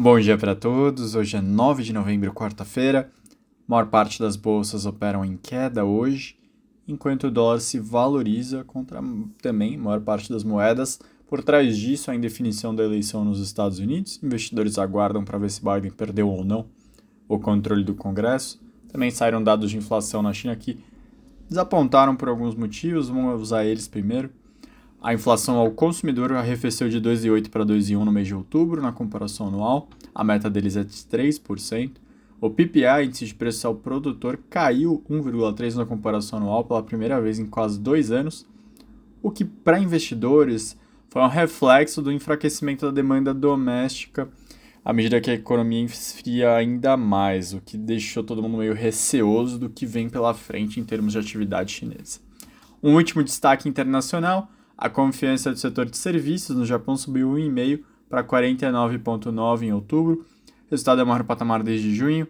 Bom dia para todos. Hoje é 9 de novembro, quarta-feira. A maior parte das bolsas operam em queda hoje, enquanto o dólar se valoriza contra também a maior parte das moedas. Por trás disso, a indefinição da eleição nos Estados Unidos. Investidores aguardam para ver se Biden perdeu ou não o controle do Congresso. Também saíram dados de inflação na China que desapontaram por alguns motivos. Vamos usar eles primeiro. A inflação ao consumidor arrefeceu de 2,8 para 2,1 no mês de outubro, na comparação anual. A meta deles é de 3%. O PPI, índice de preço ao produtor, caiu 1,3 na comparação anual pela primeira vez em quase dois anos, o que para investidores foi um reflexo do enfraquecimento da demanda doméstica à medida que a economia esfria ainda mais, o que deixou todo mundo meio receoso do que vem pela frente em termos de atividade chinesa. Um último destaque internacional a confiança do setor de serviços no Japão subiu 1,5 para 49,9 em outubro, resultado é o maior patamar desde junho,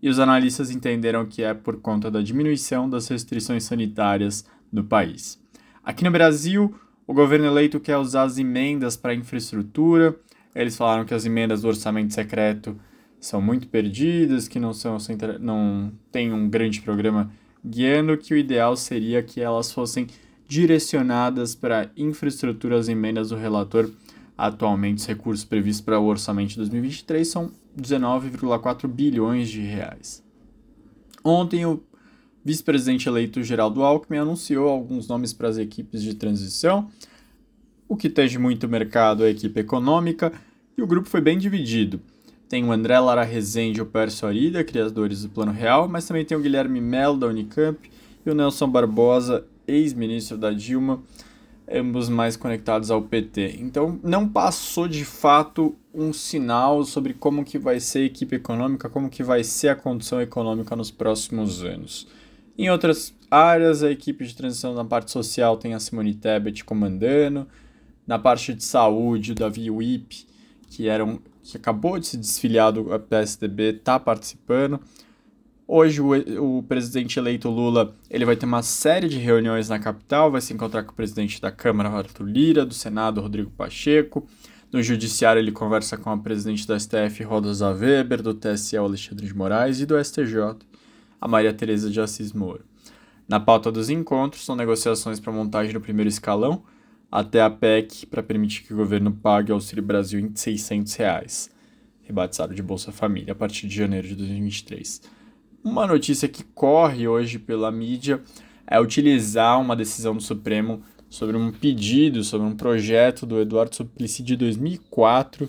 e os analistas entenderam que é por conta da diminuição das restrições sanitárias no país. Aqui no Brasil, o governo eleito quer usar as emendas para infraestrutura. Eles falaram que as emendas do orçamento secreto são muito perdidas, que não são não tem um grande programa guiando, que o ideal seria que elas fossem direcionadas para infraestruturas emendas do relator. Atualmente, os recursos previstos para o orçamento de 2023 são 19,4 bilhões de reais. Ontem, o vice-presidente eleito Geraldo Alckmin anunciou alguns nomes para as equipes de transição. O que teve muito mercado é a equipe econômica e o grupo foi bem dividido. Tem o André Lara Rezende e o Pércio Arida, criadores do Plano Real, mas também tem o Guilherme Melo da Unicamp e o Nelson Barbosa, ex-ministro da Dilma, ambos mais conectados ao PT. Então não passou de fato um sinal sobre como que vai ser a equipe econômica, como que vai ser a condição econômica nos próximos anos. Em outras áreas, a equipe de transição na parte social tem a Simone Tebet comandando, na parte de saúde, o Davi Wip, que, era um, que acabou de se desfiliar do PSDB, está participando. Hoje o, o, presidente eleito Lula ele vai ter uma série de reuniões na capital, vai se encontrar com o presidente da Câmara Arthur Lira, do Senado Rodrigo Pacheco, no judiciário ele conversa com a presidente da STF Rosa Weber, do TSE Alexandre de Moraes e do STJ a Maria Tereza de Assis Moura. Na pauta dos encontros são negociações para montagem do primeiro escalão, até a PEC para permitir que o governo pague o Auxílio Brasil em 600 reais, rebatizado de Bolsa Família, a partir de janeiro de 2023. Uma notícia que corre hoje pela mídia é utilizar uma decisão do Supremo sobre um pedido, sobre um projeto do Eduardo Suplicy de 2004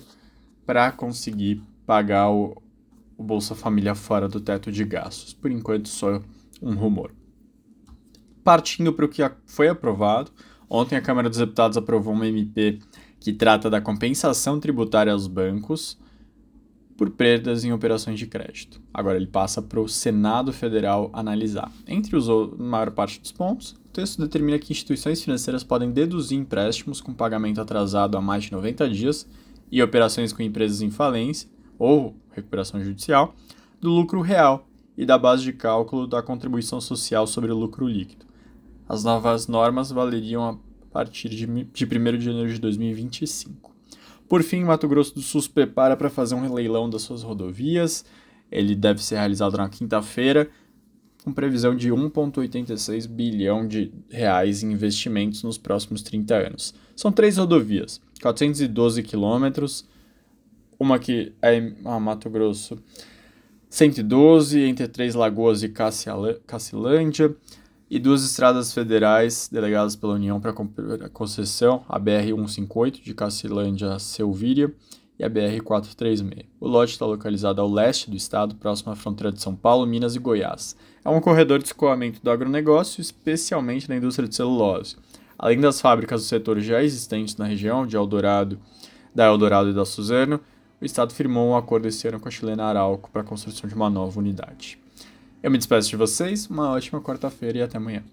para conseguir pagar o, o Bolsa Família fora do teto de gastos. Por enquanto, só um rumor. Partindo para o que foi aprovado, ontem a Câmara dos Deputados aprovou uma MP que trata da compensação tributária aos bancos por perdas em operações de crédito. Agora ele passa para o Senado Federal analisar. Entre os a maior parte dos pontos, o texto determina que instituições financeiras podem deduzir empréstimos com pagamento atrasado há mais de 90 dias e operações com empresas em falência ou recuperação judicial do lucro real e da base de cálculo da contribuição social sobre o lucro líquido. As novas normas valeriam a partir de 1 de janeiro de 2025. Por fim, Mato Grosso do Sul se prepara para fazer um leilão das suas rodovias. Ele deve ser realizado na quinta-feira, com previsão de 1,86 bilhão de reais em investimentos nos próximos 30 anos. São três rodovias, 412 quilômetros, uma que é a Mato Grosso 112, entre Três Lagoas e Cacilândia, e duas estradas federais delegadas pela União para a concessão, a BR-158 de Cacilândia a Selvíria e a BR-436. O lote está localizado ao leste do estado, próximo à fronteira de São Paulo, Minas e Goiás. É um corredor de escoamento do agronegócio, especialmente na indústria de celulose. Além das fábricas do setor já existentes na região, de Eldorado, da Eldorado e da Suzano, o estado firmou um acordo esse ano com a chilena Arauco para a construção de uma nova unidade. Eu me despeço de vocês, uma ótima quarta-feira e até amanhã.